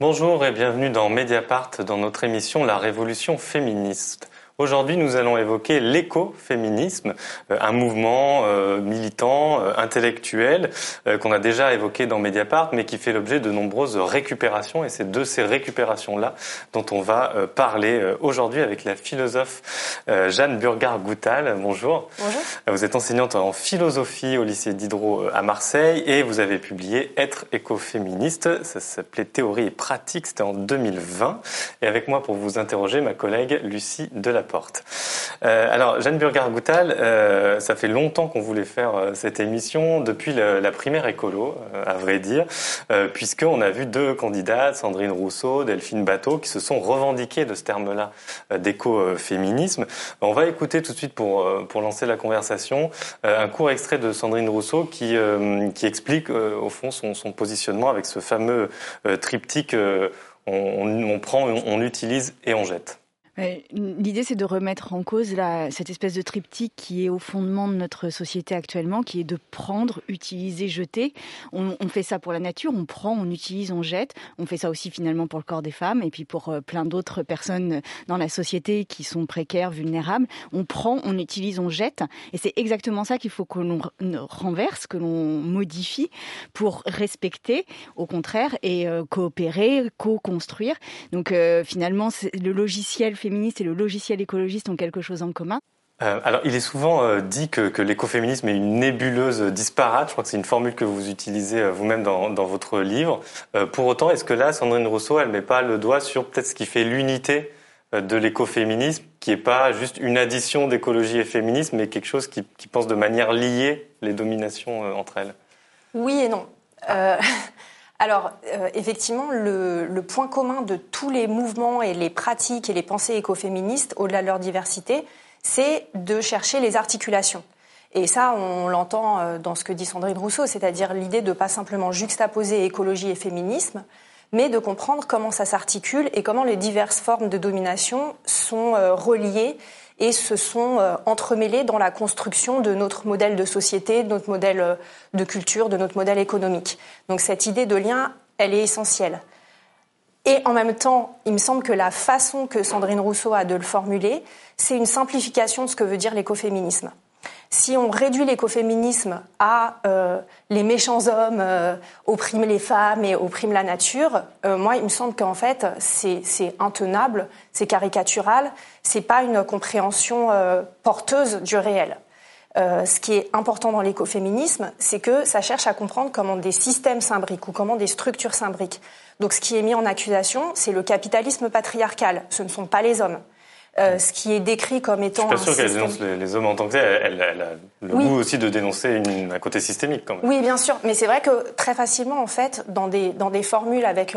Bonjour et bienvenue dans Mediapart dans notre émission La Révolution féministe. Aujourd'hui, nous allons évoquer l'écoféminisme, euh, un mouvement euh, militant, euh, intellectuel, qu'on a déjà évoqué dans Mediapart, mais qui fait l'objet de nombreuses récupérations. Et c'est de ces récupérations-là dont on va parler aujourd'hui avec la philosophe Jeanne Burgard-Goutal. Bonjour. Bonjour. Vous êtes enseignante en philosophie au lycée Diderot à Marseille et vous avez publié Être écoféministe. Ça s'appelait Théorie et pratique. C'était en 2020. Et avec moi pour vous interroger, ma collègue Lucie Delaport Euh, alors, Jeanne Burgard-Goutal, euh, ça fait longtemps qu'on voulait faire euh, cette émission, depuis la primaire écolo, à vrai dire, puisqu'on a vu deux candidates, Sandrine Rousseau, Delphine Bateau, qui se sont revendiquées de ce terme-là d'écoféminisme. On va écouter tout de suite, pour, pour lancer la conversation, un court extrait de Sandrine Rousseau qui, qui explique, au fond, son, son, positionnement avec ce fameux triptyque on, on, prend, on utilise et on jette. L'idée, c'est de remettre en cause la, cette espèce de triptyque qui est au fondement de notre société actuellement, qui est de prendre, utiliser, jeter. On, on, fait ça pour la nature, on prend, on utilise, on jette. On fait ça aussi finalement pour le corps des femmes et puis pour euh, plein d'autres personnes dans la société qui sont précaires, vulnérables. On prend, on utilise, on jette. Et c'est exactement ça qu'il faut que l'on renverse, que l'on modifie pour respecter, au contraire, et euh, coopérer, co-construire. Donc euh, finalement, le logiciel et le logiciel écologiste ont quelque chose en commun euh, alors, il est souvent euh, dit que, que l'écoféminisme est une nébuleuse disparate. Je crois que c'est une formule que vous utilisez euh, vous-même dans, dans, votre livre. pour autant, est-ce que là, Sandrine Rousseau, elle met pas le doigt sur peut-être ce qui fait l'unité de l'écoféminisme, qui est pas juste une addition d'écologie et féminisme, mais quelque chose qui, qui pense de manière liée les dominations entre elles? Oui et non. Alors, euh, effectivement, le, point commun de tous les mouvements et les pratiques et les pensées écoféministes, au-delà de leur diversité, c'est de chercher les articulations. Et ça, on l'entend euh, dans ce que dit Sandrine Rousseau, c'est-à-dire l'idée de pas simplement juxtaposer écologie et féminisme, mais de comprendre comment ça s'articule et comment les diverses formes de domination sont euh, reliées et se sont euh, entremêlés dans la construction de notre modèle de société, de notre modèle euh, de culture, de notre modèle économique. Donc cette idée de lien, elle est essentielle. Et en même temps, il me semble que la façon que Sandrine Rousseau a de le formuler, c'est une simplification de ce que veut dire l'écoféminisme si on réduit l'écoféminisme à euh, les méchants hommes euh, oppriment les femmes et oppriment la nature, euh, moi, il me semble qu'en fait, c'est intenable, c'est caricatural, c'est pas une compréhension porteuse du réel. ce qui est important dans l'écoféminisme, c'est que ça cherche à comprendre comment des systèmes s'imbriquent ou comment des structures s'imbriquent. Donc, ce qui est mis en accusation, c'est le capitalisme patriarcal. Ce ne sont pas les hommes. Euh, ce qui est décrit comme étant. Je suis pas sûr qu'elle dénonce les, hommes en tant que tel. Elle, a le goût aussi de dénoncer un côté systémique quand même. Oui, bien sûr. Mais c'est vrai que très facilement, en fait, dans des, dans des formules avec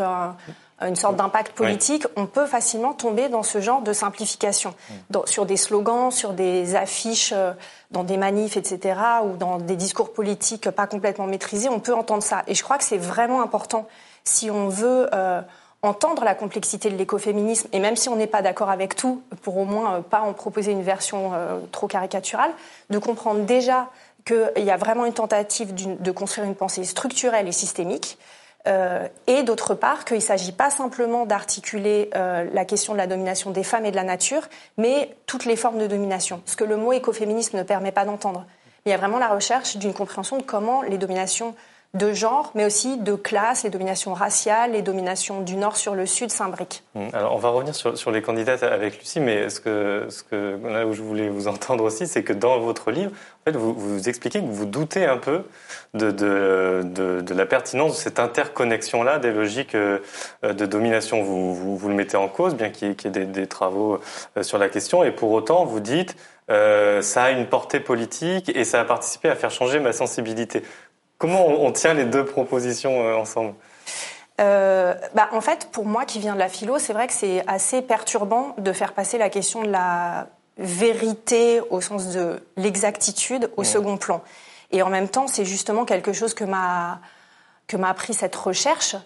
une sorte d'impact politique, on peut facilement tomber dans ce genre de simplification. Mm. sur des slogans, sur des affiches, euh, dans des manifs, etc., ou dans des discours politiques pas complètement maîtrisés, on peut entendre ça. Et je crois que c'est vraiment important si on veut. Euh, entendre la complexité de l'écoféminisme, et même si on n'est pas d'accord avec tout, pour au moins euh, pas en proposer une version euh, trop caricaturale, de comprendre déjà qu'il y a vraiment une tentative de construire une pensée structurelle et systémique, euh, et d'autre part qu'il ne s'agit pas simplement d'articuler la question de la domination des femmes et de la nature, mais toutes les formes de domination, ce que le mot écoféminisme ne permet pas d'entendre. Il y a vraiment la recherche d'une compréhension de comment les dominations de genre, mais aussi de classe, les dominations raciales, les dominations du Nord sur le Sud s'imbriquent. Mmh. Alors, on va revenir sur, sur, les candidates avec Lucie, mais ce que, ce que, là où je voulais vous entendre aussi, c'est que dans votre livre, en fait, vous, vous expliquez que vous doutez un peu de, de, de, de la pertinence de cette interconnexion-là des logiques euh, de domination. Vous, vous, vous, le mettez en cause, bien qu'il y ait, des, des, travaux euh, sur la question, et pour autant, vous dites euh, ça a une portée politique et ça a participé à faire changer ma sensibilité. Comment on, tient les deux propositions euh, ensemble? Euh, bah, en fait, pour moi qui viens de la philo, c'est vrai que c'est assez perturbant de faire passer la question de la vérité au sens de l'exactitude au second plan. Et en même temps, c'est justement quelque chose que m'a que m'a appris cette recherche,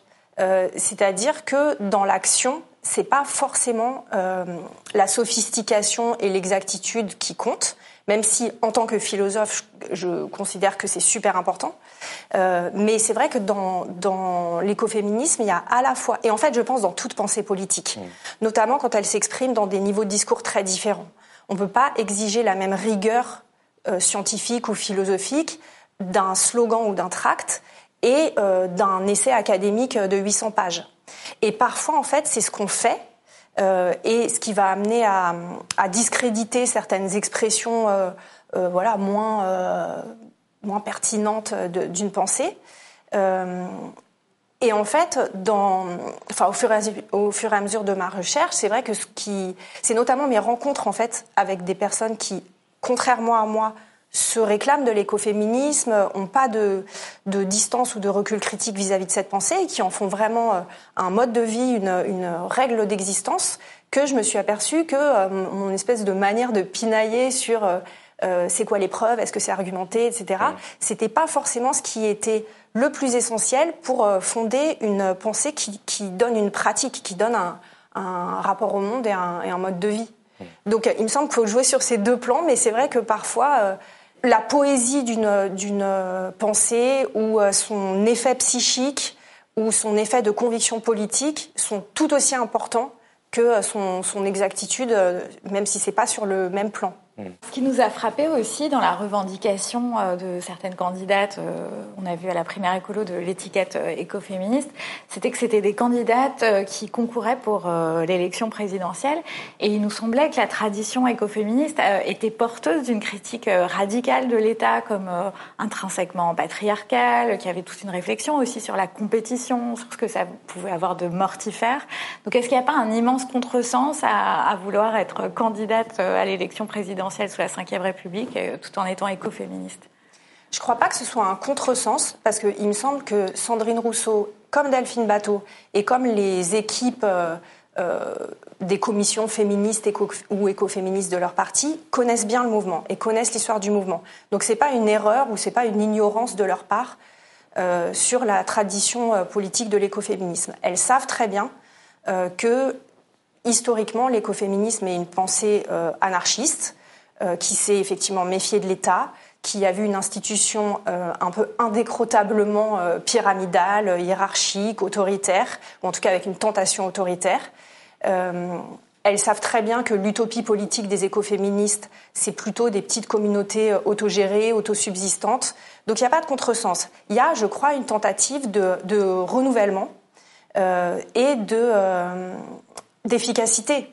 euh, c'est-à-dire que dans l'action, c'est pas forcément la sophistication et l'exactitude qui comptent, même si en tant que philosophe, je, considère que c'est super important. Euh, mais c'est vrai que dans, dans l'écoféminisme, il y a à la fois, et en fait je pense dans toute pensée politique, mmh. notamment quand elle s'exprime dans des niveaux de discours très différents. On ne peut pas exiger la même rigueur euh, scientifique ou philosophique d'un slogan ou d'un tract et euh, d'un essai académique de 800 pages. Et parfois, en fait, c'est ce qu'on fait et ce qui va amener à, discréditer certaines expressions euh, euh voilà, moins, euh, moins pertinentes d'une pensée. et en fait, dans, enfin, au, fur et à, au fur et à mesure de ma recherche, c'est vrai que ce qui, c'est notamment mes rencontres en fait avec des personnes qui, contrairement à moi, se réclament de l'écoféminisme, n'ont pas de, de, distance ou de recul critique vis-à-vis de cette pensée et qui en font vraiment euh, un mode de vie, une, une règle d'existence, que je me suis aperçue que euh, mon espèce de manière de pinailler sur euh, c'est quoi les preuves, est-ce que c'est argumenté, etc., c'était pas forcément ce qui était le plus essentiel pour fonder une pensée qui, qui, donne une pratique, qui donne un, un rapport au monde et un, et un mode de vie. Donc il me semble qu'il faut jouer sur ces deux plans, mais c'est vrai que parfois la poésie d'une pensée ou euh, son effet psychique ou son effet de conviction politique sont tout aussi importants que euh, son, son exactitude, euh, même si c'est pas sur le même plan. Ce qui nous a frappé aussi dans la revendication euh, de certaines candidates, euh, on a vu à la primaire écolo de l'étiquette euh, écoféministe, c'était que c'était des candidates qui concouraient pour l'élection présidentielle. Et il nous semblait que la tradition écoféministe était porteuse d'une critique radicale de l'État comme intrinsèquement patriarcal, qui avait toute une réflexion aussi sur la compétition, sur ce que ça pouvait avoir de mortifère. Donc est-ce qu'il n'y a pas un immense contresens à, à vouloir être candidate à l'élection présidentielle? Sous la Ve République, euh, tout en étant écoféministe Je ne crois pas que ce soit un contresens, parce qu'il me semble que Sandrine Rousseau, comme Delphine Bateau, et comme les équipes euh, euh, des commissions féministes ou écoféministes de leur parti, connaissent bien le mouvement et connaissent l'histoire du mouvement. Donc ce n'est pas une erreur ou ce n'est pas une ignorance de leur part sur la tradition politique de l'écoféminisme. Elles savent très bien que historiquement, l'écoféminisme est une pensée anarchiste, qui s'est effectivement méfié de l'État, qui a vu une institution euh, un peu indécrotablement euh, pyramidale, hiérarchique, autoritaire, ou en tout cas avec une tentation autoritaire. elles savent très bien que l'utopie politique des écoféministes, c'est plutôt des petites communautés autogérées, autosubsistantes. Donc il n'y a pas de contresens. Il y a, je crois, une tentative de, de renouvellement et de d'efficacité.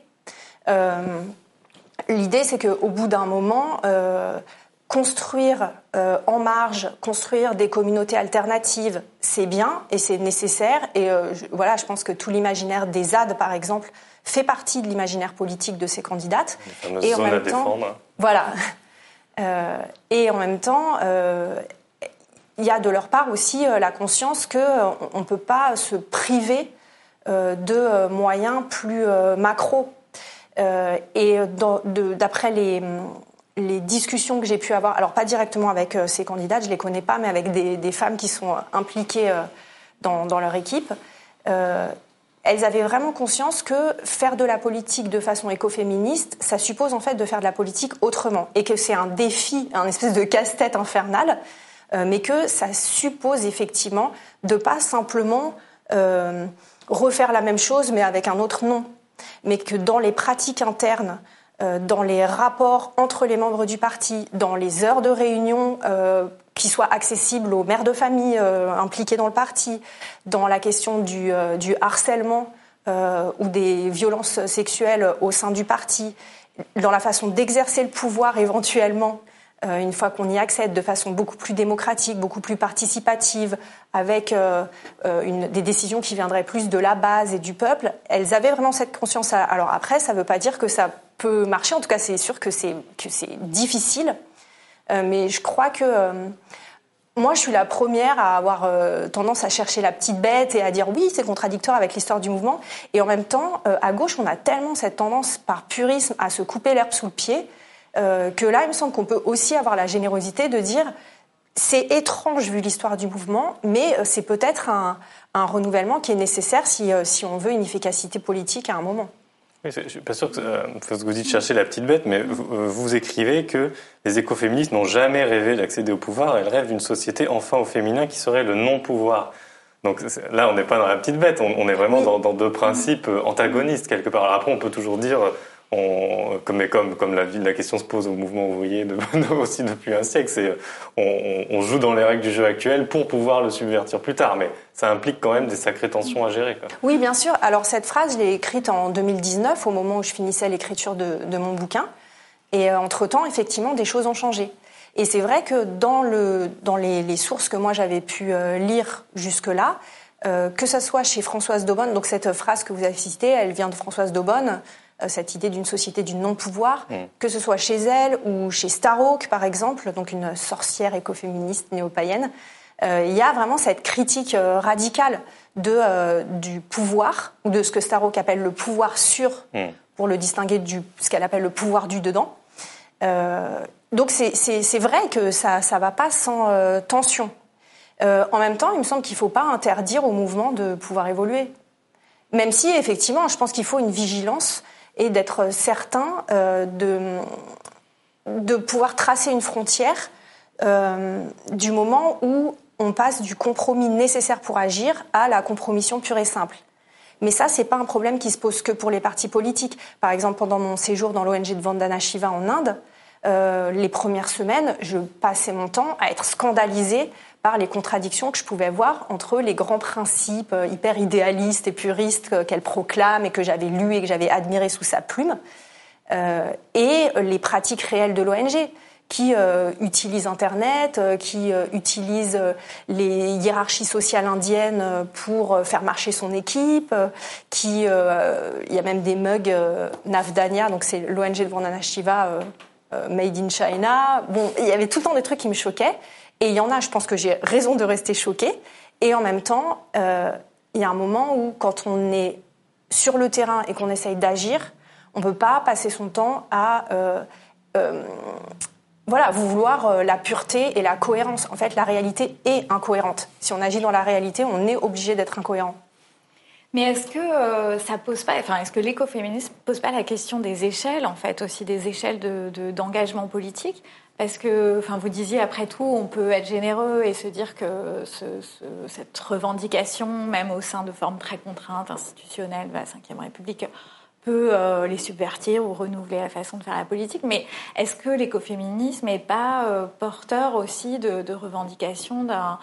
L'idée, c'est qu'au bout d'un moment, euh, construire euh, en marge, construire des communautés alternatives, c'est bien et c'est nécessaire. Et euh, voilà, je pense que tout l'imaginaire des ZAD, par exemple, fait partie de l'imaginaire politique de ces candidates. et en même temps, voilà. et en même temps, il y a de leur part aussi la conscience qu'on ne peut pas se priver de moyens plus macro et d'après les, discussions que j'ai pu avoir, alors pas directement avec euh, ces candidates, je les connais pas, mais avec des, femmes qui sont impliquées euh, dans, dans, leur équipe, elles avaient vraiment conscience que faire de la politique de façon écoféministe, ça suppose en fait de faire de la politique autrement, et que c'est un défi, un espèce de casse-tête infernal, mais que ça suppose effectivement de pas simplement refaire la même chose mais avec un autre nom mais que dans les pratiques internes, euh, dans les rapports entre les membres du parti, dans les heures de réunion euh, qui soient accessibles aux mères de famille euh, impliquées dans le parti, dans la question du, harcèlement ou des violences sexuelles au sein du parti, dans la façon d'exercer le pouvoir éventuellement une fois qu'on y accède de façon beaucoup plus démocratique, beaucoup plus participative, avec euh, euh, des décisions qui viendraient plus de la base et du peuple, elles avaient vraiment cette conscience. Alors après, ça ne veut pas dire que ça peut marcher. En tout cas, c'est sûr que c'est difficile. mais je crois que moi, je suis la première à avoir tendance à chercher la petite bête et à dire oui, c'est contradictoire avec l'histoire du mouvement. Et en même temps, à gauche, on a tellement cette tendance par purisme à se couper l'herbe sous le pied euh, que là, il me semble qu'on peut aussi avoir la générosité de dire c'est étrange vu l'histoire du mouvement, mais euh, c'est peut-être un, renouvellement qui est nécessaire si, euh, si on veut une efficacité politique à un moment. Oui, je suis pas sûr que euh, vous dites chercher la petite bête, mais vous, écrivez que les écoféministes n'ont jamais rêvé d'accéder au pouvoir. Elles rêvent d'une société enfin au féminin qui serait le non-pouvoir. Donc là, on n'est pas dans la petite bête, on, est vraiment dans, deux principes antagonistes quelque part. après, on peut toujours dire comme, comme, comme la, la, question se pose au mouvement ouvrier de, aussi depuis un siècle, c'est on, joue dans les règles du jeu actuel pour pouvoir le subvertir plus tard, mais ça implique quand même des sacrées tensions à gérer. Oui, bien sûr. Alors cette phrase, je l'ai écrite en 2019, au moment où je finissais l'écriture de, mon bouquin, et euh, entre-temps, effectivement, des choses ont changé. Et c'est vrai que dans, le, dans les, sources que moi j'avais pu euh, lire jusque-là, euh, que ce soit chez Françoise Daubonne, donc cette phrase que vous avez citée, elle vient de Françoise Daubonne, cette idée d'une société du non-pouvoir, mm. que ce soit chez elle ou chez Starhawk, par exemple, donc une sorcière écoféministe néo-païenne. Euh, il y a vraiment cette critique euh, radicale de, du pouvoir, ou de ce que Starhawk appelle le pouvoir sur, mm. pour le distinguer de ce qu'elle appelle le pouvoir du dedans. donc c'est vrai que ça ne va pas sans tension. en même temps, il me semble qu'il ne faut pas interdire au mouvement de pouvoir évoluer. Même si, effectivement, je pense qu'il faut une vigilance et d'être certain euh, de, de pouvoir tracer une frontière euh, du moment où on passe du compromis nécessaire pour agir à la compromission pure et simple. Mais ça, c'est pas un problème qui se pose que pour les partis politiques. Par exemple, pendant mon séjour dans l'ONG de Vandana Shiva en Inde, euh, les premières semaines, je passais mon temps à être scandalisée par les contradictions que je pouvais voir entre les grands principes euh, hyper idéalistes et puristes euh, qu'elle proclame et que j'avais lus et que j'avais admirés sous sa plume, euh, et les pratiques réelles de l'ONG qui euh, utilisent Internet, qui euh, utilise les hiérarchies sociales indiennes pour faire marcher son équipe, qui il y a même des mugs Navdania, donc c'est l'ONG de Vandana Shiva Made in China. Bon, il y avait tout le temps des trucs qui me choquaient. Et il y en a, je pense que j'ai raison de rester choquée. Et en même temps, euh, il y a un moment où, quand on est sur le terrain et qu'on essaye d'agir, on ne peut pas passer son temps à euh, euh, voilà, vouloir la pureté et la cohérence. En fait, la réalité est incohérente. Si on agit dans la réalité, on est obligé d'être incohérent. Mais est-ce que ça pose pas, enfin, est-ce que l'écoféminisme pose pas la question des échelles, en fait, aussi des échelles d'engagement de, politique? Parce que, enfin, vous disiez, après tout, on peut être généreux et se dire que cette revendication, même au sein de formes très contraintes, institutionnelles de la Ve République, peut euh, les subvertir ou renouveler la façon de faire la politique. Mais est-ce que l'écoféminisme n'est pas euh, porteur aussi de, de revendications d'un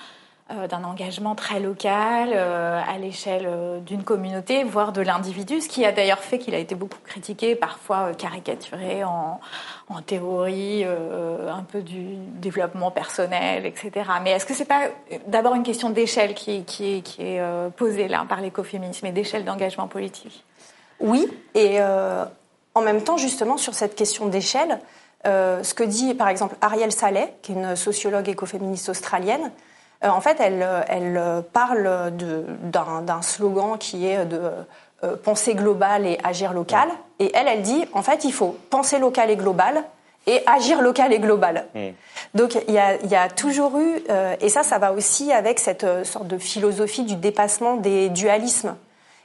d'un engagement très local euh, à l'échelle euh, d'une communauté, voire de l'individu, ce qui a d'ailleurs fait qu'il a été beaucoup critiqué, parfois caricaturé en, théorie un peu du développement personnel, etc. Mais est-ce que c'est pas d'abord une question d'échelle qui, qui, est, qui est posée là par l'écoféminisme et d'échelle d'engagement politique? Oui, et en même temps, justement, sur cette question d'échelle, ce que dit par exemple Ariel Saleh, qui est une sociologue écoféministe australienne, euh, en fait, elle, elle parle d'un slogan qui est de euh, penser global et agir local. Et elle, elle dit, en fait, il faut penser local et global et agir local et global. Mm. Donc il y, y a, toujours eu, euh, et ça, ça va aussi avec cette sorte de philosophie du dépassement des dualismes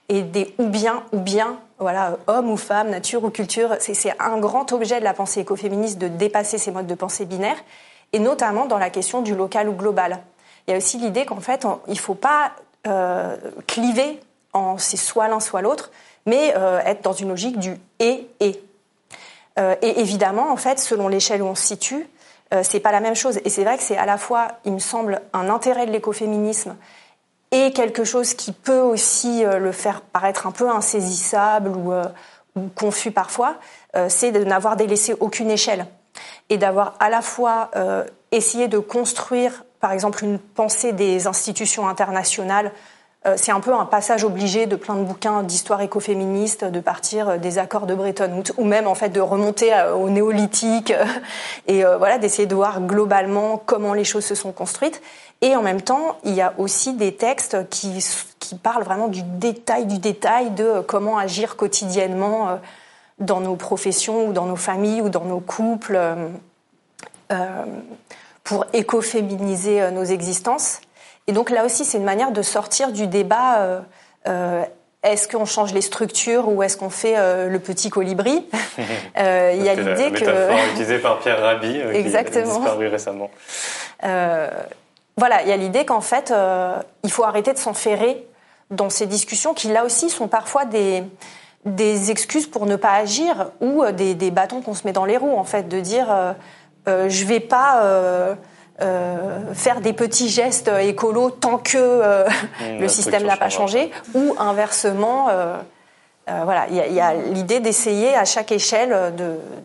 et des ou bien ou bien, voilà, homme ou femme, nature ou culture. C'est un grand objet de la pensée écoféministe de dépasser ces modes de pensée binaires, et notamment dans la question du local ou global il y a aussi l'idée qu'en fait, il ne faut pas euh, cliver en c'est soit l'un, soit l'autre, mais euh, être dans une logique du et et. Euh, et évidemment, en fait, selon l'échelle où on se situe, c'est pas la même chose. Et c'est vrai que c'est à la fois, il me semble, un intérêt de l'écoféminisme et quelque chose qui peut aussi le faire paraître un peu insaisissable ou, ou confus parfois, c'est de n'avoir délaissé aucune échelle et d'avoir à la fois essayé de construire par exemple une pensée des institutions internationales. Euh, c'est un peu un passage obligé de plein de bouquins d'histoire écoféministe, de partir euh, des accords de Bretton Woods, ou même en fait de remonter euh, au néolithique et voilà d'essayer de voir globalement comment les choses se sont construites. Et en même temps, il y a aussi des textes qui, parlent vraiment du détail du détail de comment agir quotidiennement dans nos professions ou dans nos familles ou dans nos couples. Pour écoféminiser euh, nos existences. Et donc là aussi, c'est une manière de sortir du débat euh, euh, est-ce qu'on change les structures ou est-ce qu'on fait le petit colibri? Il y a l'idée que... utilisée par Pierre Rabhi, Exactement. qui a disparu récemment. voilà, il y a l'idée qu'en fait, il faut arrêter de s'enferrer dans ces discussions qui, là aussi, sont parfois des, des excuses pour ne pas agir ou euh, des, des bâtons qu'on se met dans les roues, en fait, de dire euh, euh, je vais pas euh, euh, faire des petits gestes écolos tant que mmh, le système n'a pas changé, ou inversement, voilà, il y a, y a l'idée d'essayer à chaque échelle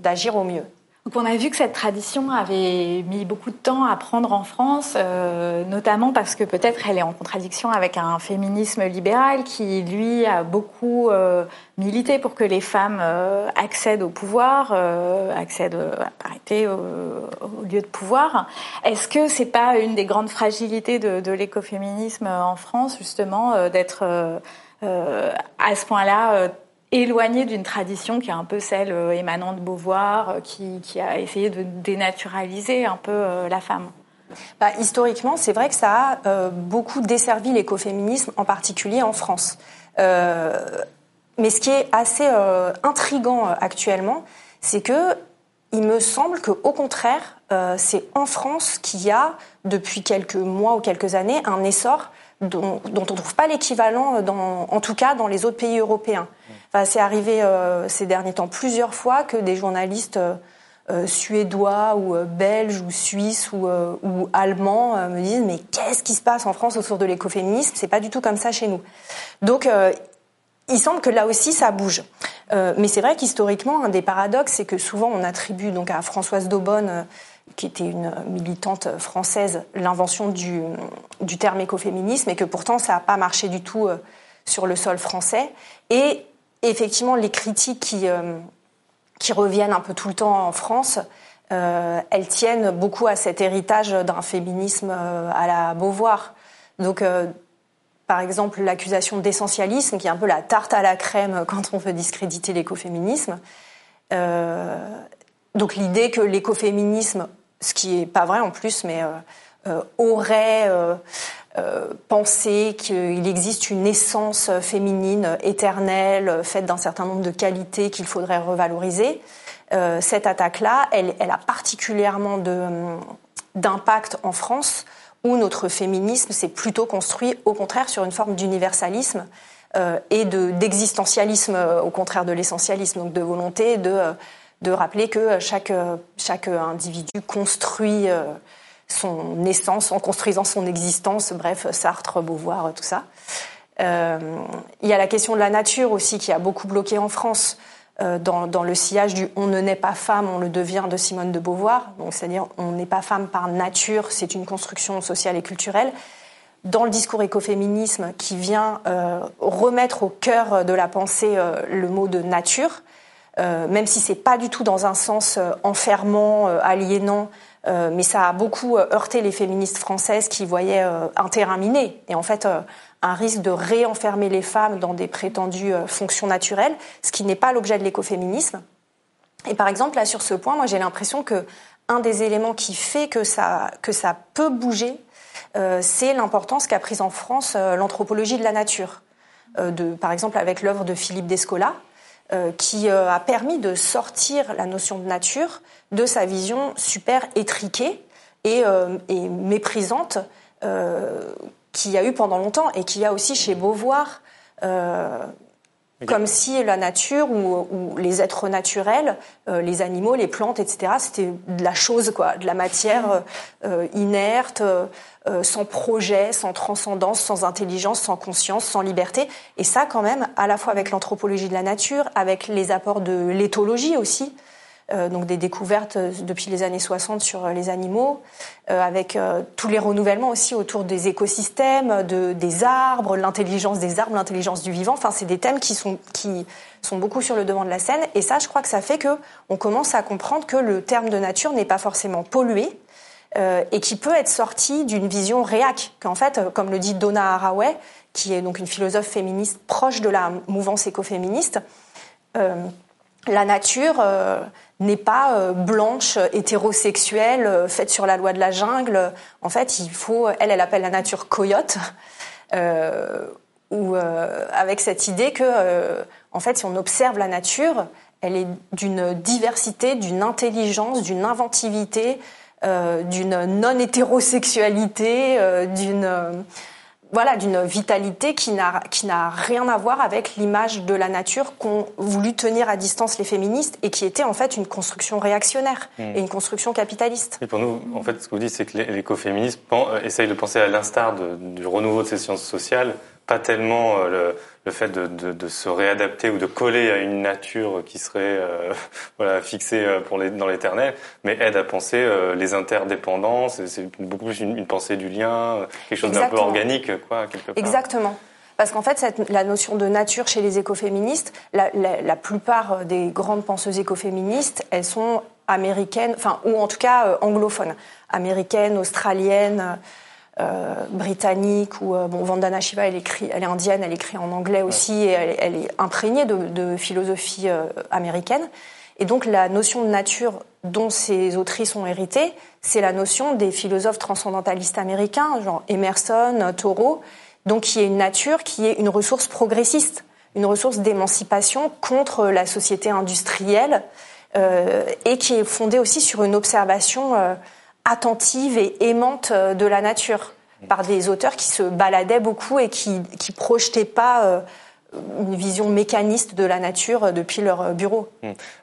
d'agir au mieux. Donc on a vu que cette tradition avait mis beaucoup de temps à prendre en France, euh, notamment parce que peut-être elle est en contradiction avec un féminisme libéral qui, lui, a beaucoup euh, milité pour que les femmes euh, accèdent au pouvoir, accèdent à parité au, lieu de pouvoir. Est-ce que c'est pas une des grandes fragilités de, de l'écoféminisme en France, justement, d'être à ce point-là éloigné d'une tradition qui est un peu celle euh, émanant de Beauvoir, euh, qui, a essayé de dénaturaliser un peu euh, la femme. Bah, historiquement, c'est vrai que ça a beaucoup desservi l'écoféminisme, en particulier en France. mais ce qui est assez intrigant actuellement, c'est que il me semble que, au contraire, c'est en France qu'il y a, depuis quelques mois ou quelques années, un essor dont on ne trouve pas l'équivalent, en tout cas dans les autres pays européens. Enfin, c'est arrivé euh, ces derniers temps plusieurs fois que des journalistes euh, euh suédois ou euh, belges ou suisses ou, ou allemands me disent mais qu'est-ce qui se passe en France autour de l'écoféminisme? C'est pas du tout comme ça chez nous. Donc il semble que là aussi ça bouge. mais c'est vrai qu'historiquement un des paradoxes c'est que souvent on attribue donc à Françoise Daubonne qui était une militante française, l'invention du, du, terme écoféminisme, et que pourtant ça n'a pas marché du tout euh, sur le sol français. Et effectivement, les critiques qui, euh, qui reviennent un peu tout le temps en France, euh, elles tiennent beaucoup à cet héritage d'un féminisme à la Beauvoir. Donc, par exemple, l'accusation d'essentialisme, qui est un peu la tarte à la crème quand on veut discréditer l'écoféminisme. donc l'idée que l'écoféminisme ce qui n'est pas vrai en plus, mais euh, euh, aurait euh, pensé qu'il existe une essence féminine éternelle, faite d'un certain nombre de qualités qu'il faudrait revaloriser. cette attaque-là, elle, a particulièrement d'impact en France, où notre féminisme s'est plutôt construit, au contraire, sur une forme d'universalisme et d'existentialisme, au contraire de l'essentialisme, donc de volonté de de rappeler que chaque, chaque individu construit euh, son essence en construisant son existence, bref, Sartre, Beauvoir, tout ça. Euh, il y a la question de la nature aussi qui a beaucoup bloqué en France euh, dans, le sillage du on ne naît pas femme, on le devient de Simone de Beauvoir. Donc, c'est-à-dire on n'est pas femme par nature, c'est une construction sociale et culturelle. Dans le discours écoféminisme qui vient remettre au cœur de la pensée le mot de nature, euh, même si c'est pas du tout dans un sens euh, enfermant, euh, mais ça a beaucoup heurté les féministes françaises qui voyaient un terrain miné et en fait un risque de réenfermer les femmes dans des prétendues fonctions naturelles, ce qui n'est pas l'objet de l'écoféminisme. Et par exemple, là sur ce point, moi j'ai l'impression que un des éléments qui fait que ça, que ça peut bouger, c'est l'importance qu'a prise en France l'anthropologie de la nature. de, par exemple, avec l'œuvre de Philippe Descola, euh, qui euh, a permis de sortir la notion de nature de sa vision super étriquée et, euh, et méprisante qu'il y a eu pendant longtemps et qu'il y a aussi chez Beauvoir. Comme si la nature ou, ou les êtres naturels, les animaux, les plantes, etc., c'était de la chose, quoi, de la matière inerte, euh, sans projet, sans transcendance, sans intelligence, sans conscience, sans liberté. Et ça, quand même, à la fois avec l'anthropologie de la nature, avec les apports de l'éthologie aussi, euh, donc des découvertes euh, depuis les années 60 sur les animaux, avec tous les renouvellements aussi autour des écosystèmes, de, des arbres, l'intelligence des arbres, l'intelligence du vivant. Enfin, c'est des thèmes qui sont, qui sont beaucoup sur le devant de la scène. Et ça, je crois que ça fait que on commence à comprendre que le terme de nature n'est pas forcément pollué, euh, et qui peut être sorti d'une vision réac, qu'en fait, euh, comme le dit Donna Haraway, qui est donc une philosophe féministe proche de la mouvance écoféministe, euh, la nature euh, n'est pas euh, blanche, hétérosexuelle, faite sur la loi de la jungle. En fait, il faut, elle, elle appelle la nature coyote, avec cette idée que, en fait, si on observe la nature, elle est d'une diversité, d'une intelligence, d'une inventivité, d'une non-hétérosexualité, d'une voilà, d'une vitalité qui n'a rien à voir avec l'image de la nature qu'ont voulu tenir à distance les féministes et qui était en fait une construction réactionnaire hmm. et une construction capitaliste. Et pour nous, en fait, ce que vous dites, c'est que l'écoféminisme euh, essaye de penser à l'instar du renouveau de ces sciences sociales, pas tellement euh, le, le fait de, de, de, se réadapter ou de coller à une nature qui serait euh, voilà, fixée euh, pour les, dans l'éternel, mais aide à penser euh, les interdépendances. C'est beaucoup plus une, pensée du lien, quelque chose d'un peu organique, quoi, quelque part. Exactement. Parce qu'en fait, cette, la notion de nature chez les écoféministes, la, la, la, plupart des grandes penseuses écoféministes, elles sont américaines, enfin, ou en tout cas anglophones, américaines, australiennes. Euh, britannique ou euh, bon Vandana Shiva elle écrit elle est indienne elle écrit en anglais aussi et elle, est imprégnée de, philosophie euh, américaine. Et donc la notion de nature dont ces autrices ont hérité c'est la notion des philosophes transcendantalistes américains genre Emerson Thoreau. Donc qui est une nature qui est une ressource progressiste une ressource d'émancipation contre la société industrielle et qui est fondée aussi sur une observation attentive et aimante euh, de la nature par des auteurs qui se baladaient beaucoup et qui qui projetaient pas euh, une vision mécaniste de la nature depuis leur bureau.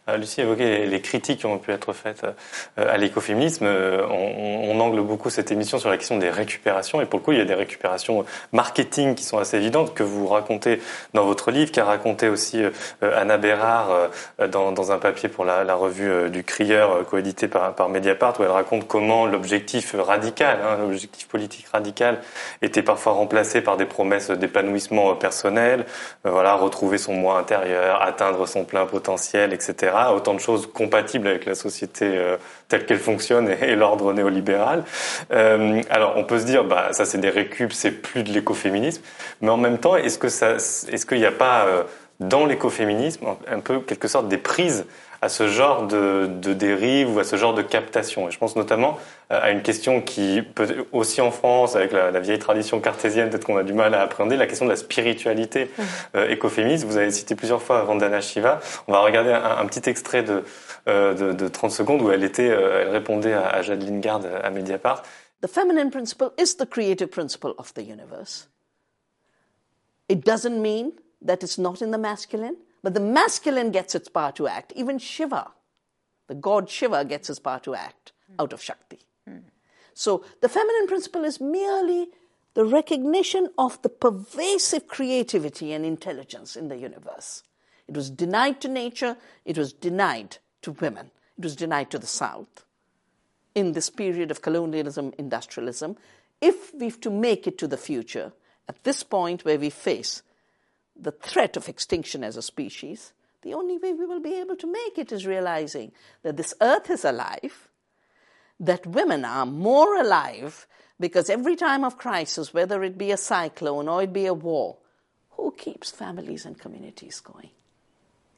Euh, Lucie évoquait les critiques qui ont pu être faites euh, à l'écoféminisme. Euh, on, angle beaucoup cette émission sur la question des récupérations et pour le coup, il y a des récupérations marketing qui sont assez évidentes que vous racontez dans votre livre, qu'a raconté aussi Anna Bérard dans, un papier pour la, la revue du Crieur coédité par, par Mediapart où elle raconte comment l'objectif radical, hein, l'objectif politique radical était parfois remplacé par des promesses d'épanouissement personnel, voilà, retrouver son moi intérieur, atteindre son plein potentiel, etc. Autant de choses compatibles avec la société euh, telle qu'elle fonctionne et, l'ordre néolibéral. Euh, alors, on peut se dire, bah, ça c'est des récup, c'est plus de l'écoféminisme. Mais en même temps, est-ce qu'il n'y a pas euh, dans l'écoféminisme un peu quelque sorte des prises à ce genre de, de dérive ou à ce genre de captation. Et je pense notamment euh, à une question qui peut aussi en France, avec la, la vieille tradition cartésienne, peut-être qu'on a du mal à appréhender, la question de la spiritualité euh, écoféministe. Vous avez cité plusieurs fois Vandana Shiva. On va regarder un, un petit extrait de, euh, de, de, 30 secondes où elle était, euh, elle répondait à, à Jade Lingard à Mediapart. The feminine principle is the creative principle of the universe. It doesn't mean that it's not in the masculine. But the masculine gets its power to act. Even Shiva, the god Shiva, gets his power to act out of Shakti. So the feminine principle is merely the recognition of the pervasive creativity and intelligence in the universe. It was denied to nature, it was denied to women, it was denied to the South in this period of colonialism, industrialism. If we've to make it to the future, at this point where we face the threat of extinction as a species, the only way we will be able to make it is realizing that this earth is alive, that women are more alive because every time of crisis, whether it be a cyclone or it be a war, who keeps families and communities going?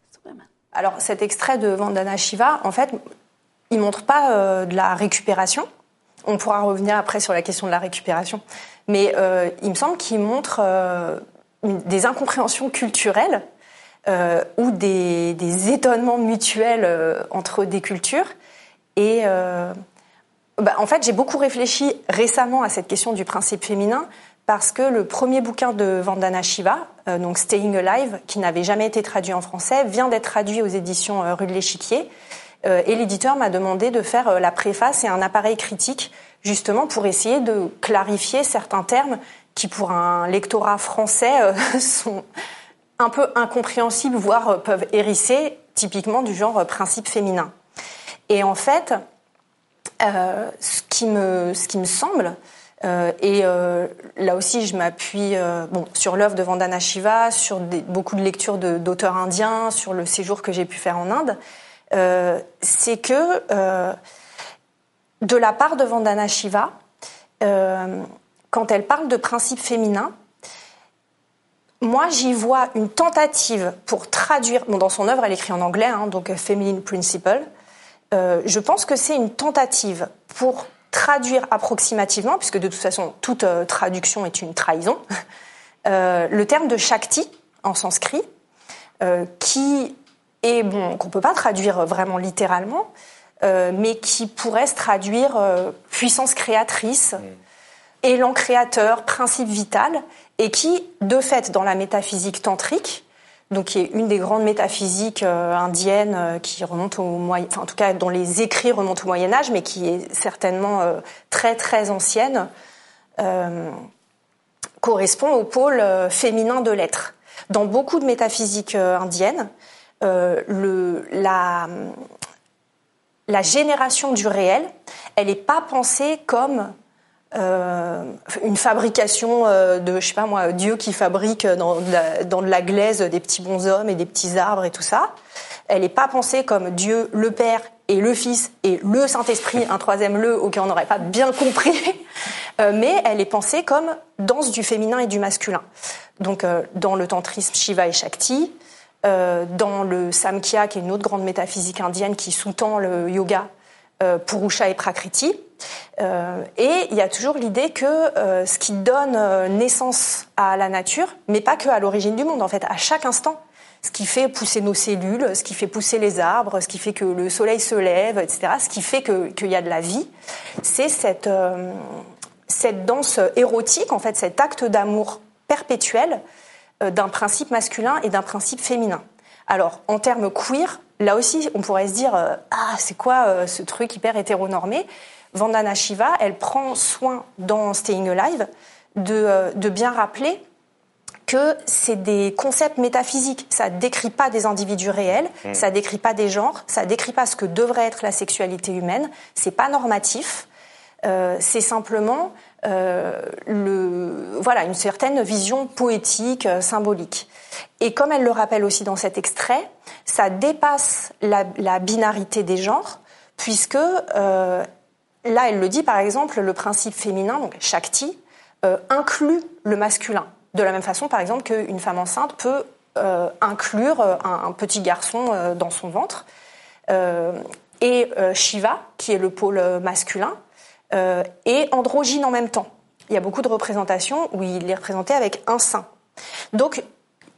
It's women. Alors cet extrait de Vandana Shiva, en fait, il montre pas euh, de la récupération. On pourra revenir après sur la question de la récupération, mais euh, il me semble qu'il montre euh, des incompréhensions culturelles euh, ou des, des, étonnements mutuels euh, entre des cultures. Et euh, bah, en fait, j'ai beaucoup réfléchi récemment à cette question du principe féminin parce que le premier bouquin de Vandana Shiva, euh, donc Staying Alive, qui n'avait jamais été traduit en français, vient d'être traduit aux éditions euh, Rue de l'Échiquier. et l'éditeur m'a demandé de faire la préface et un appareil critique justement pour essayer de clarifier certains termes qui pour un lectorat français euh, sont un peu incompréhensibles, voire euh, peuvent hérisser, typiquement du genre euh, principe féminin. Et en fait, ce, qui me, ce qui me semble, et là aussi je m'appuie bon, sur l'œuvre de Vandana Shiva, sur beaucoup de lectures d'auteurs indiens, sur le séjour que j'ai pu faire en Inde, c'est que de la part de Vandana Shiva, quand elle parle de principe féminin, moi, j'y vois une tentative pour traduire. Bon, dans son œuvre, elle écrit en anglais, hein, donc Feminine Principle. Euh, je pense que c'est une tentative pour traduire approximativement, puisque de toute façon, toute euh, traduction est une trahison, le terme de Shakti en sanskrit, qui est bon, qu'on peut pas traduire vraiment littéralement, mais qui pourrait se traduire puissance créatrice, mm. Élan créateur, principe vital, et qui, de fait, dans la métaphysique tantrique, donc qui est une des grandes métaphysiques euh, indiennes euh, qui remonte au moyen, enfin, en tout cas dont les écrits remontent au Moyen Âge, mais qui est certainement euh, très très ancienne, correspond au pôle féminin de l'être. Dans beaucoup de métaphysiques indiennes, la, la génération du réel, elle n'est pas pensée comme euh, une fabrication euh, de, je sais pas moi, Dieu qui fabrique dans de, la, glaise des petits bonshommes et des petits arbres et tout ça. Elle n'est pas pensée comme Dieu, le Père et le Fils et le Saint-Esprit, un troisième le auquel on n'aurait pas bien compris, euh, mais elle est pensée comme danse du féminin et du masculin. Donc dans le tantrisme Shiva et Shakti, dans le Samkhya qui est une autre grande métaphysique indienne qui sous-tend le yoga, Purusha et Prakriti, euh, et il y a toujours l'idée que euh, ce qui donne euh, naissance à la nature, mais pas que l'origine du monde, en fait, à chaque instant, ce qui fait pousser nos cellules, ce qui fait pousser les arbres, ce qui fait que le soleil se lève, etc., ce qui fait qu'il y a de la vie, c'est cette, cette danse érotique, en fait, cet acte d'amour perpétuel d'un principe masculin et d'un principe féminin. Alors, en termes queer, là aussi, on pourrait se dire, ah, c'est quoi ce truc hyper hétéronormé? Vandana Shiva, elle prend soin dans Staying Alive de, euh, de bien rappeler que c'est des concepts métaphysiques. Ça décrit pas des individus réels, ça mm. ça décrit pas des genres, ça décrit pas ce que devrait être la sexualité humaine. C'est pas normatif. Euh, c'est simplement euh, le, voilà une certaine vision poétique, euh, symbolique. Et comme elle le rappelle aussi dans cet extrait, ça dépasse la, binarité des genres, puisque euh, Là, elle le dit, par exemple, le principe féminin, donc Shakti, euh, inclut le masculin. De la même façon, par exemple, qu'une femme enceinte peut euh, inclure euh, un, petit garçon dans son ventre. et Shiva, qui est le pôle masculin, est androgyne en même temps. Il y a beaucoup de représentations où il est représenté avec un sein. Donc,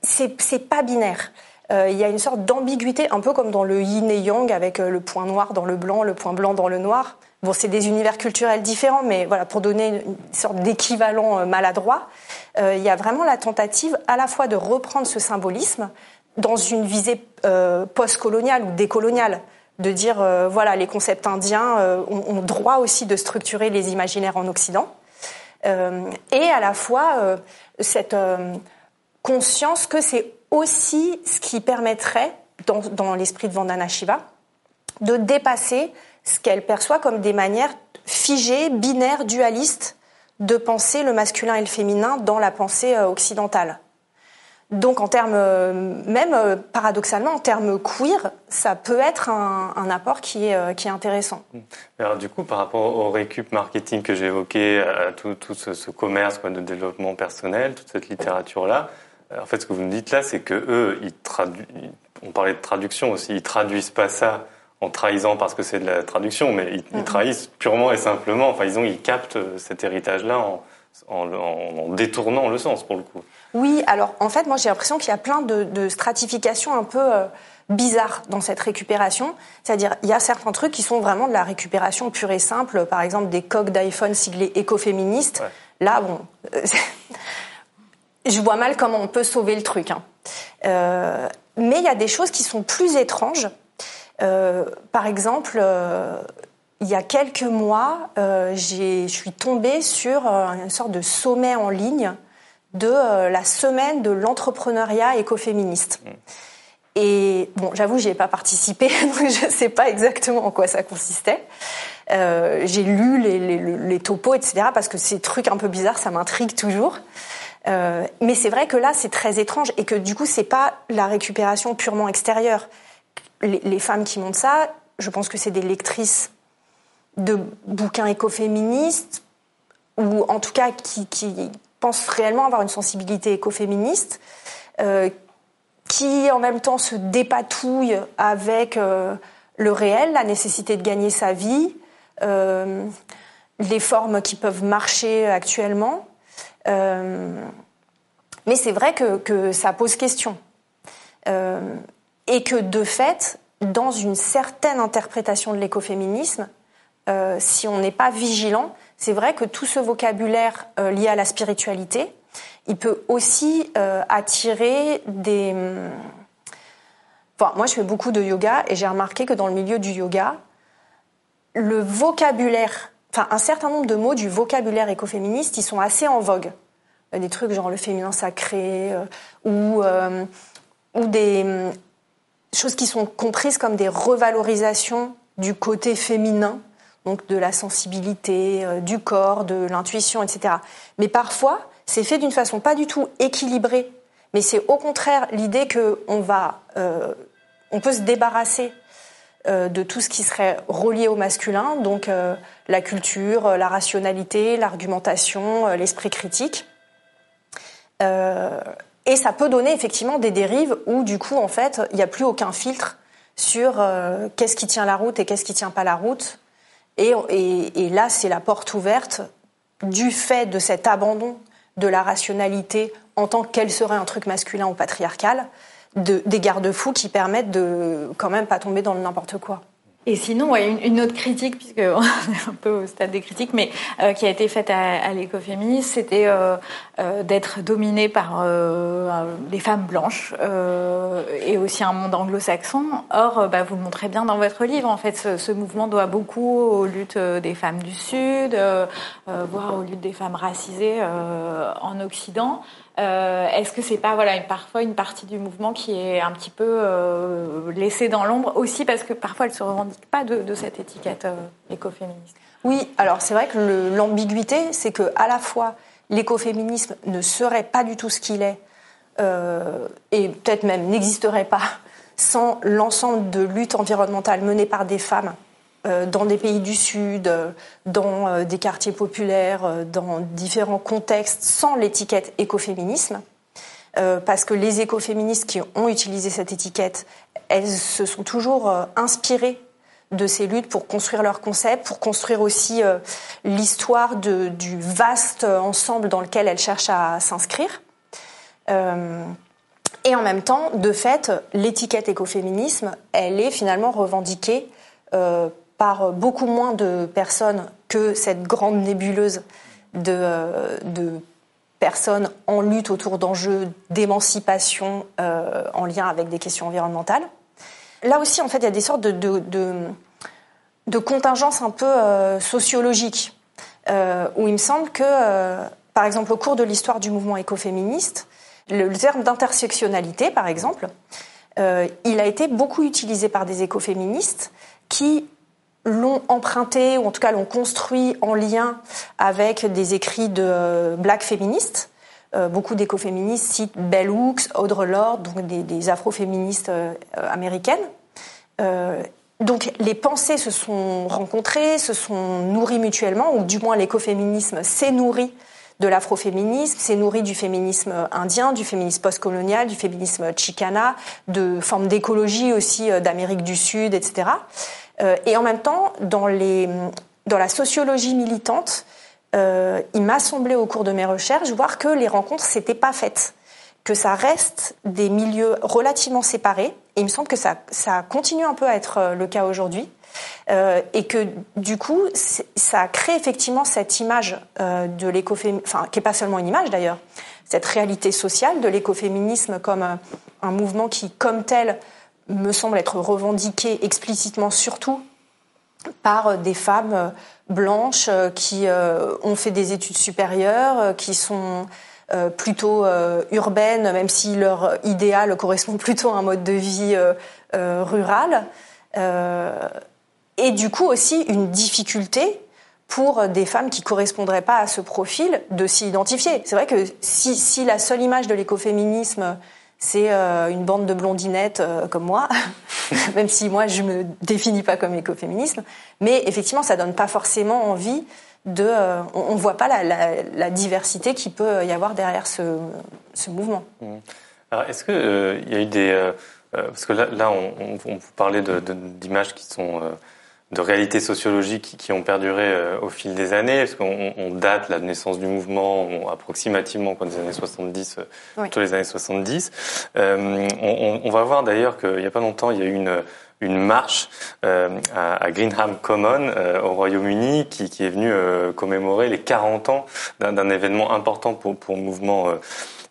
c'est pas binaire. il y a une sorte d'ambiguïté, un peu comme dans le yin et yang, avec le point noir dans le blanc, le point blanc dans le noir. Bon, c'est des univers culturels différents, mais voilà, pour donner une sorte d'équivalent euh, maladroit, euh, il y a vraiment la tentative à la fois de reprendre ce symbolisme dans une visée euh, post-coloniale ou décoloniale, de dire voilà, les concepts indiens ont, droit aussi de structurer les imaginaires en Occident, et à la fois cette conscience que c'est aussi ce qui permettrait, dans, dans l'esprit de Vandana Shiva, de dépasser ce qu'elle perçoit comme des manières figées, binaires, dualistes de penser le masculin et le féminin dans la pensée euh, occidentale. Donc en termes, euh, même euh, paradoxalement, en termes queer, ça peut être un, apport qui est, qui est intéressant. Alors du coup, par rapport au récup marketing que j'ai évoqué, à tout, tout ce, commerce quoi, de développement personnel, toute cette littérature-là, en fait, ce que vous me dites là, c'est que eux, ils traduisent, on parlait de traduction aussi, ils traduisent pas ça en trahissant parce que c'est de la traduction, mais ils, mm-hmm. trahissent purement et simplement, enfin ils, ont, ils captent cet héritage-là en, en, détournant le sens pour le coup. Oui, alors en fait moi j'ai l'impression qu'il y a plein de, de stratifications un peu euh, bizarres dans cette récupération. C'est-à-dire il y a certains trucs qui sont vraiment de la récupération pure et simple, par exemple des coques d'iPhone siglés écoféministes. Là bon, euh, je vois mal comment on peut sauver le truc. Hein. Euh, mais il y a des choses qui sont plus étranges par exemple, il y a quelques mois, je suis tombée sur une sorte de sommet en ligne de la semaine de l'entrepreneuriat écoféministe. Mm. Et bon, j'avoue, j'y ai pas participé, donc je ne sais pas exactement en quoi ça consistait. j'ai lu les, les, les, topos, etc., parce que ces trucs un peu bizarres, ça m'intrigue toujours. mais c'est vrai que là, c'est très étrange et que du coup, c'est pas la récupération purement extérieure les, femmes qui montent ça, je pense que c'est des lectrices de bouquins écoféministes, ou en tout cas qui, pensent réellement avoir une sensibilité écoféministe, euh, qui en même temps se dépatouillent avec euh, le réel, la nécessité de gagner sa vie, euh, les formes qui peuvent marcher actuellement. Mais c'est vrai que, que, ça pose question. Et que de fait, dans une certaine interprétation de l'écoféminisme, si on n'est pas vigilant, c'est vrai que tout ce vocabulaire euh, lié à la spiritualité, il peut aussi euh, attirer des... Enfin, moi, je fais beaucoup de yoga et j'ai remarqué que dans le milieu du yoga, le vocabulaire, enfin un certain nombre de mots du vocabulaire écoféministe, ils sont assez en vogue. Des trucs genre le féminin sacré ou, ou des choses qui sont comprises comme des revalorisations du côté féminin donc de la sensibilité, euh, du corps, de l'intuition, etc. Mais parfois, c'est fait d'une façon pas du tout équilibrée, mais c'est au contraire l'idée qu'on va, euh, on peut se débarrasser euh, de tout ce qui serait relié au masculin, donc la culture, la rationalité, l'argumentation, l'esprit critique. et ça peut donner effectivement des dérives où du coup, en fait, il n'y a plus aucun filtre sur qu'est-ce qui tient la route et qu'est-ce qui tient pas la route, et, là, c'est la porte ouverte du fait de cet abandon de la rationalité en tant qu'elle serait un truc masculin ou patriarcal, des garde-fous qui permettent de quand même pas tomber dans le n'importe quoi. Et sinon, une, autre critique, puisqu'on est un peu au stade des critiques, mais euh, qui a été faite à, l'écoféminisme, c'était euh, euh, d'être dominée par les femmes blanches et aussi un monde anglo-saxon. Or, bah, vous le montrez bien dans votre livre, en fait, ce, mouvement doit beaucoup aux luttes des femmes du Sud, voire aux luttes des femmes racisées en Occident. Euh, est-ce que c'est pas voilà parfois une partie du mouvement qui est un petit peu euh, laissée dans l'ombre aussi parce que parfois elle se revendique pas de, cette étiquette euh, écoféministe? Oui, alors c'est vrai que l'ambiguïté, c'est que à la fois l'écoféminisme ne serait pas du tout ce qu'il est et peut-être même n'existerait pas sans l'ensemble de luttes environnementales menées par des femmes dans des pays du Sud, euh, dans euh, des quartiers populaires, dans différents contextes, sans l'étiquette écoféminisme. parce que les écoféministes qui ont utilisé cette étiquette, elles se sont toujours inspirées de ces luttes pour construire leurs concepts, pour construire aussi l'histoire du vaste ensemble dans lequel elles cherchent à s'inscrire. et en même temps, de fait, l'étiquette écoféminisme, elle est finalement revendiquée par beaucoup moins de personnes que cette grande nébuleuse de, euh, personnes en lutte autour d'enjeux d'émancipation euh, en lien avec des questions environnementales. Là aussi, en fait, il y a des sortes de, contingences un peu euh, sociologiques, où il me semble que, par exemple, au cours de l'histoire du mouvement écoféministe, le, le terme d'intersectionnalité, par exemple, il a été beaucoup utilisé par des écoféministes qui l'ont emprunté, ou en tout cas l'ont construit en lien avec des écrits de euh, black féministes. Euh, beaucoup d'écoféministes citent Bell Hooks, Audre Lorde, donc des, afroféministes euh, américaines. donc les pensées se sont rencontrées, se sont nourries mutuellement, ou du moins l'écoféminisme s'est nourri de l'afroféminisme, s'est nourri du féminisme indien, du féminisme postcolonial, du féminisme chicana, de formes d'écologie aussi d'Amérique du Sud, etc. Euh, et en même temps, dans, les, dans la sociologie militante, euh, il m'a semblé au cours de mes recherches voir que les rencontres s'étaient pas faites, que ça reste des milieux relativement séparés. Et il me semble que ça, ça continue un peu à être euh, le cas aujourd'hui. Et que du coup, ça crée effectivement cette image de l'écoféminisme, enfin, qui n'est pas seulement une image d'ailleurs, cette réalité sociale de l'écoféminisme comme un mouvement qui, comme tel, me semble être revendiquée explicitement surtout par des femmes blanches qui euh, ont fait des études supérieures, qui sont euh, plutôt euh, urbaines, même si leur idéal correspond plutôt à un mode de vie rural. et du coup aussi une difficulté pour des femmes qui correspondraient pas à ce profil de s'y identifier. C'est vrai que si, si la seule image de l'écoféminisme c'est euh, une bande de blondinettes euh, comme moi, même si moi je me définis pas comme écoféminisme. Mais effectivement, ça donne pas forcément envie de. Euh, on, ne voit pas la, diversité qui peut y avoir derrière ce, mouvement. Mmh. Alors, est-ce qu'il y a eu des parce que là, on, on, vous parlait d'images qui sont de réalités sociologiques qui ont perduré euh, au fil des années, parce qu'on date la naissance du mouvement approximativement quoi, des années 70, euh, oui. plutôt les années 70. Euh, on, on, va voir d'ailleurs qu'il n'y a pas longtemps, il y a eu une, une marche euh, à, à, Greenham Common euh, au Royaume-Uni qui, qui, est venue commémorer les 40 ans d'un événement important pour, pour le mouvement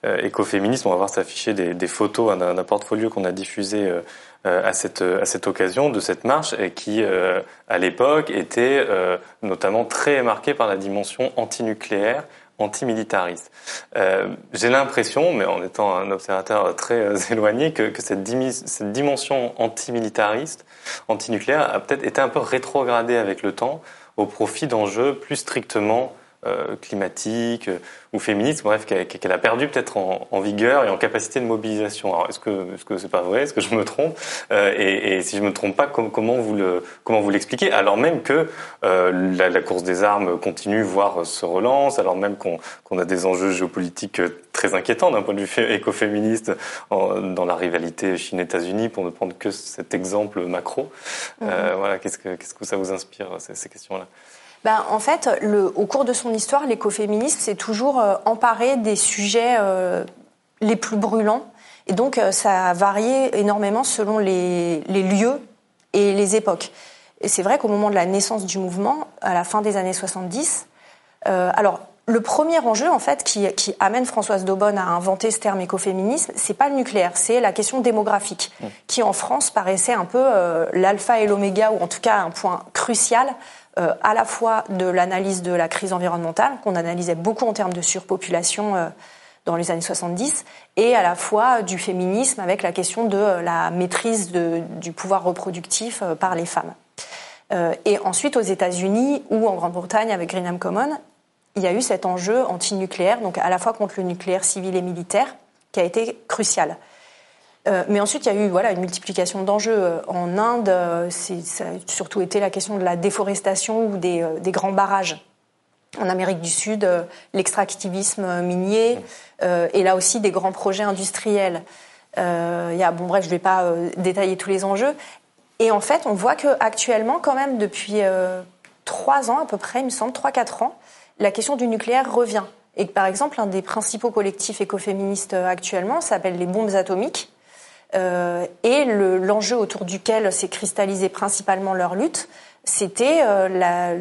écoféministe. On va voir s'afficher des, des, photos hein, d'un portfolio qu'on a diffusé euh, à cette, à cette occasion de cette marche et qui, euh, à l'époque, était euh, notamment très marquée par la dimension antinucléaire antimilitariste. Euh, J'ai l'impression, mais en étant un observateur très éloigné, que, que cette, cette, dimension antimilitariste, antinucléaire, a peut-être été un peu rétrogradée avec le temps au profit d'enjeux plus strictement euh, climatique euh, ou féministe, bref, qu'elle a perdu peut-être en, en, vigueur et en capacité de mobilisation. Alors, est-ce que est-ce que c'est pas vrai? Est-ce que je me trompe? Euh, et, et, si je me trompe pas, comment vous le comment vous l'expliquez? Alors même que euh, la, la, course des armes continue, voire se relance, alors même qu'on a des enjeux géopolitiques très inquiétants d'un point de vue écoféministe dans la rivalité Chine-États-Unis, pour ne prendre que cet exemple macro. Mmh. voilà, qu'est-ce que qu'est-ce que ça vous inspire ces, ces questions-là? Ben, en fait, le, au cours de son histoire, l'écoféminisme s'est toujours euh, emparé des sujets euh, les plus brûlants. Et donc, euh, ça a varié énormément selon les, les lieux et les époques. Et c'est vrai qu'au moment de la naissance du mouvement, à la fin des années 70, euh, alors le premier enjeu, en fait, qui, qui, amène Françoise Daubonne à inventer ce terme écoféminisme, c'est pas le nucléaire, c'est la question démographique, mmh. qui en France paraissait un peu euh, l'alpha et l'oméga, ou en tout cas un point crucial euh, à la fois de l'analyse de la crise environnementale, qu'on analysait beaucoup en termes de surpopulation euh, dans les années 70, et à la fois du féminisme avec la question de euh, la maîtrise du pouvoir reproductif euh, par les femmes. Euh, et ensuite aux États-Unis ou en Grande-Bretagne avec Greenham Common, il y a eu cet enjeu antinucléaire, donc à la fois contre le nucléaire civil et militaire, qui a été crucial. Euh, mais ensuite, il y a eu voilà, une multiplication d'enjeux. Euh, en Inde, euh, ça a surtout été la question de la déforestation ou des, grands barrages. En Amérique du Sud, l'extractivisme minier et là aussi des grands projets industriels. il y a, bon bref, je ne vais pas détailler tous les enjeux. Et en fait, on voit qu'actuellement, quand même, depuis trois ans à peu près, il me semble, trois, quatre ans, la question du nucléaire revient. Et que, par exemple, un des principaux collectifs écoféministes actuellement s'appelle les bombes atomiques. Euh, et l'enjeu autour duquel s'est cristallisé principalement leur lutte, c'était euh, la,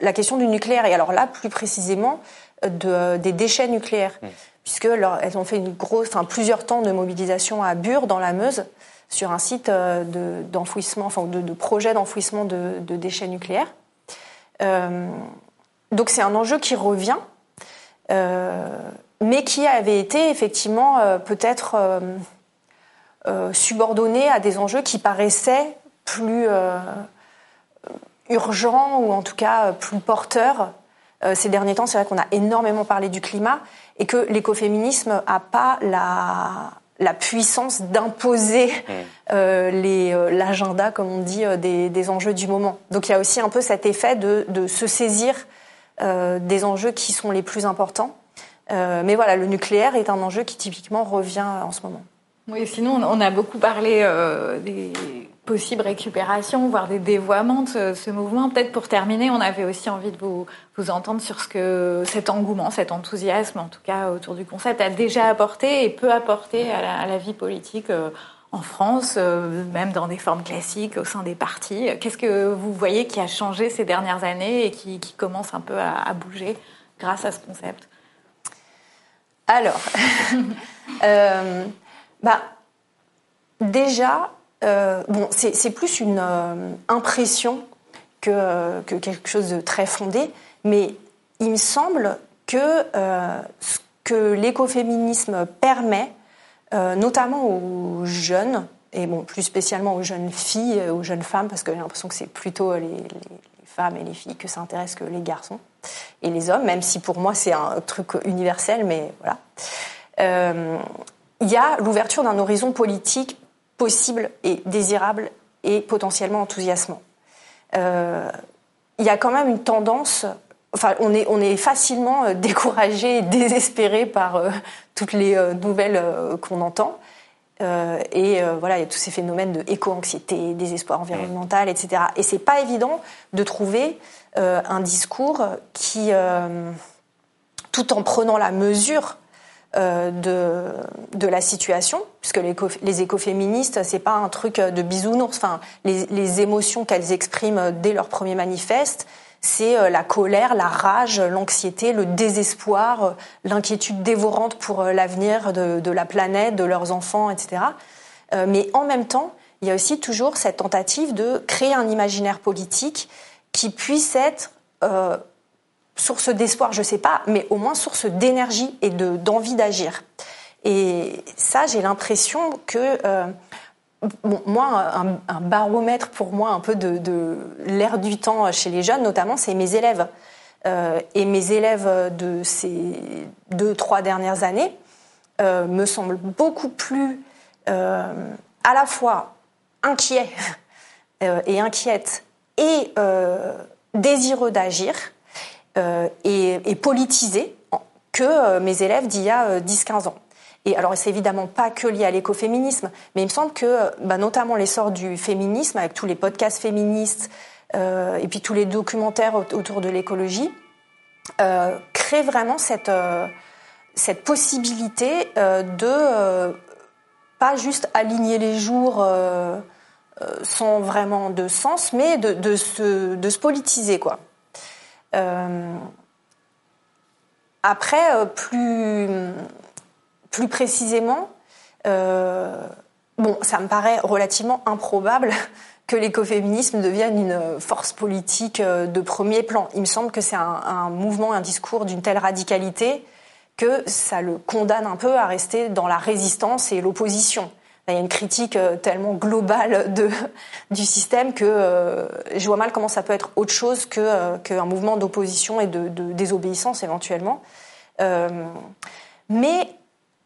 la, question du nucléaire. Et alors là, plus précisément, de, des déchets nucléaires. Mmh. Puisque elles ont fait une grosse, enfin, plusieurs temps de mobilisation à Bure, dans la Meuse, sur un site euh, d'enfouissement, enfin, de, de projet d'enfouissement de, de, déchets nucléaires. Euh, donc c'est un enjeu qui revient, euh, mais qui avait été effectivement euh, peut-être euh, subordonnés à des enjeux qui paraissaient plus euh, urgents ou en tout cas plus porteurs. Euh, ces derniers temps, c'est vrai qu'on a énormément parlé du climat et que l'écoféminisme n'a pas la, la puissance d'imposer mmh. euh, l'agenda, comme on dit, des, des, enjeux du moment. Donc il y a aussi un peu cet effet de, de se saisir euh, des enjeux qui sont les plus importants. Euh, mais voilà, le nucléaire est un enjeu qui typiquement revient en ce moment. Oui, sinon on a beaucoup parlé euh, des possibles récupérations, voire des dévoiements de ce, mouvement. Peut-être pour terminer, on avait aussi envie de vous, entendre sur ce que cet engouement, cet enthousiasme, en tout cas autour du concept, a déjà apporté et peut apporter à la, vie politique euh, en France, euh, même dans des formes classiques au sein des partis. Qu'est-ce que vous voyez qui a changé ces dernières années et qui, commence un peu à, bouger grâce à ce concept? Alors. bah, déjà, euh, bon, c'est plus une euh, impression que, que, quelque chose de très fondé, mais il me semble que euh, ce que l'écoféminisme permet, euh, notamment aux jeunes, et bon, plus spécialement aux jeunes filles, aux jeunes femmes, parce que j'ai l'impression que c'est plutôt les, les, les, femmes et les filles que ça intéresse que les garçons et les hommes, même si pour moi c'est un truc universel, mais voilà. Il y a l'ouverture d'un horizon politique possible et désirable et potentiellement enthousiasmant. Euh, il y a quand même une tendance, enfin, on est, on est facilement euh, découragé et désespéré par euh, toutes les nouvelles qu'on entend. et voilà, il y a tous ces phénomènes de éco-anxiété, désespoir environnemental, etc. Et c'est pas évident de trouver un discours qui, tout en prenant la mesure de, de la situation, puisque les, écoféministes, c'est pas un truc de bisounours. Enfin, les, les émotions qu'elles expriment dès leur premier manifeste, c'est euh, la colère, la rage, l'anxiété, le désespoir, euh, l'inquiétude dévorante pour l'avenir de, de, la planète, de leurs enfants, etc. Mais en même temps, il y a aussi toujours cette tentative de créer un imaginaire politique qui puisse être source d'espoir, je sais pas, mais au moins source d'énergie et de d'envie d'agir. Et ça, j'ai l'impression que euh, bon, moi, un, baromètre pour moi un peu de, de l'ère du temps chez les jeunes, notamment, c'est mes élèves. Euh, et mes élèves de ces deux, trois dernières années euh, me semblent beaucoup plus euh, à la fois inquiets euh, et inquiètes et désireux d'agir euh, et, et, politisé que euh, mes élèves d'il y a 10-15 euh, ans. Et alors, c'est évidemment pas que lié à l'écoféminisme, mais il me semble que, bah, notamment l'essor du féminisme, avec tous les podcasts féministes euh, et puis tous les documentaires autour de l'écologie, euh, crée vraiment cette, euh, cette possibilité de pas juste aligner les jours sans vraiment de sens, mais de, de, se, de se politiser, quoi. Euh, après, euh, plus, précisément, euh, ça me paraît relativement improbable que l'écoféminisme devienne une force politique de premier plan. Il me semble que c'est un, un, mouvement, un discours d'une telle radicalité que ça le condamne un peu à rester dans la résistance et l'opposition il y a une critique euh, tellement globale de, du système que euh, je vois mal comment ça peut être autre chose euh, qu'un mouvement d'opposition et de, de, désobéissance éventuellement. Euh, mais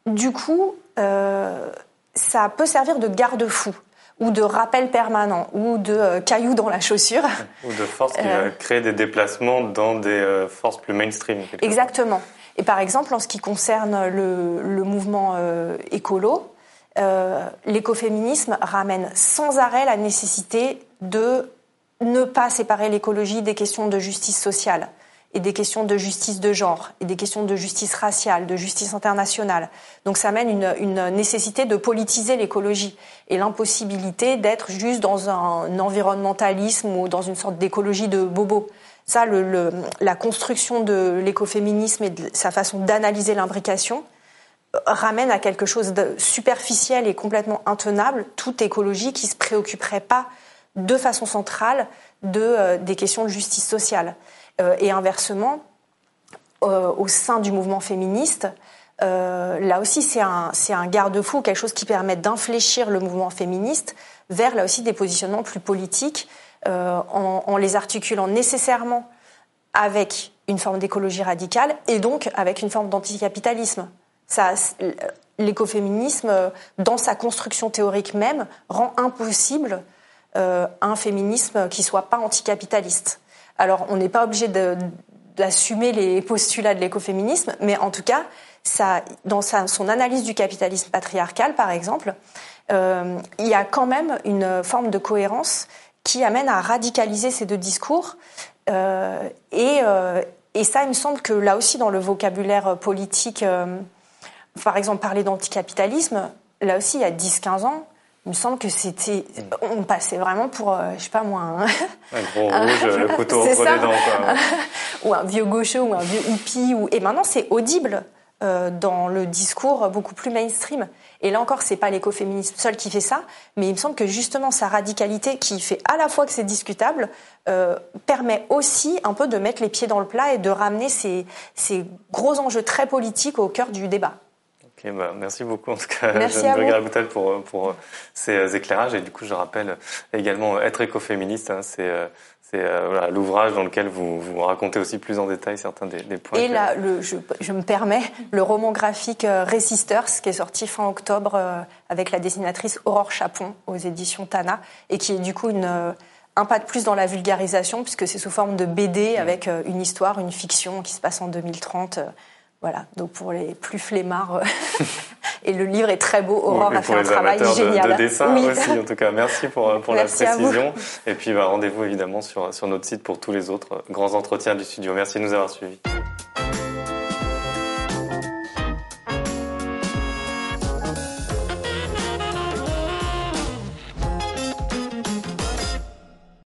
du coup, ça peut servir de garde-fou ou de rappel permanent ou de caillou dans la chaussure. Ou de force qui va créer des déplacements dans des forces plus mainstream. Exactement. Et par exemple, en ce qui concerne le, le mouvement écolo, euh, l'écoféminisme ramène sans arrêt la nécessité de ne pas séparer l'écologie des questions de justice sociale et des questions de justice de genre et des questions de justice raciale, de justice internationale. Donc ça amène une, une nécessité de politiser l'écologie et l'impossibilité d'être juste dans un environnementalisme ou dans une sorte d'écologie de bobo. Ça, le, le, la construction de l'écoféminisme et de sa façon d'analyser l'imbrication, ramène à quelque chose de superficiel et complètement intenable toute écologie qui se préoccuperait pas de façon centrale de, euh, des questions de justice sociale. Euh, et inversement, euh, au sein du mouvement féministe, là aussi c'est un, un garde-fou, quelque chose qui permet d'infléchir le mouvement féministe vers là aussi des positionnements plus politiques en les articulant nécessairement avec une forme d'écologie radicale et donc avec une forme d'anticapitalisme l'écoféminisme, dans sa construction théorique même, rend impossible euh, un féminisme qui soit pas anticapitaliste. Alors, on n'est pas obligé d'assumer les postulats de l'écoféminisme, mais en tout cas, dans son analyse du capitalisme patriarcal, par exemple, euh, il y a quand même une forme de cohérence qui amène à radicaliser ces deux discours. Euh, et, euh, ça, il me semble que là aussi, dans le vocabulaire politique euh, par exemple, parler d'anticapitalisme, là aussi, il y a 10-15 ans, il me semble que c'était. On passait vraiment pour, euh, je sais pas moi. Un, un gros rouge, le couteau entre les dents, quoi. ou un vieux gaucho, ou un vieux hippie. Ou... Et maintenant, c'est audible euh, dans le discours beaucoup plus mainstream. Et là encore, c'est pas l'écoféminisme seul qui fait ça, mais il me semble que justement sa radicalité, qui fait à la fois que c'est discutable, euh, permet aussi un peu de mettre les pieds dans le plat et de ramener ces, ces gros enjeux très politiques au cœur du débat. Bah, merci beaucoup en tout cas, Jeanne Boutel, pour, pour ces euh, éclairages. Et du coup, je rappelle également Être écoféministe, hein, c'est euh, euh, voilà, l'ouvrage dans lequel vous, vous racontez aussi plus en détail certains des, des points. Et là, le, je, je, me permets, le roman graphique Resisters, qui est sorti fin octobre avec la dessinatrice Aurore Chapon aux éditions Tana, et qui est du coup une, un pas de plus dans la vulgarisation, puisque c'est sous forme de BD avec une histoire, une fiction qui se passe en 2030 voilà, donc pour les plus flemmards, Et le livre est très beau. Aurore a fait un travail génial. De, de dessin aussi, en tout cas. Merci pour, pour la précision. Et puis, bah, rendez-vous évidemment sur, sur notre site pour tous les autres grands entretiens du studio. Merci de nous avoir suivis.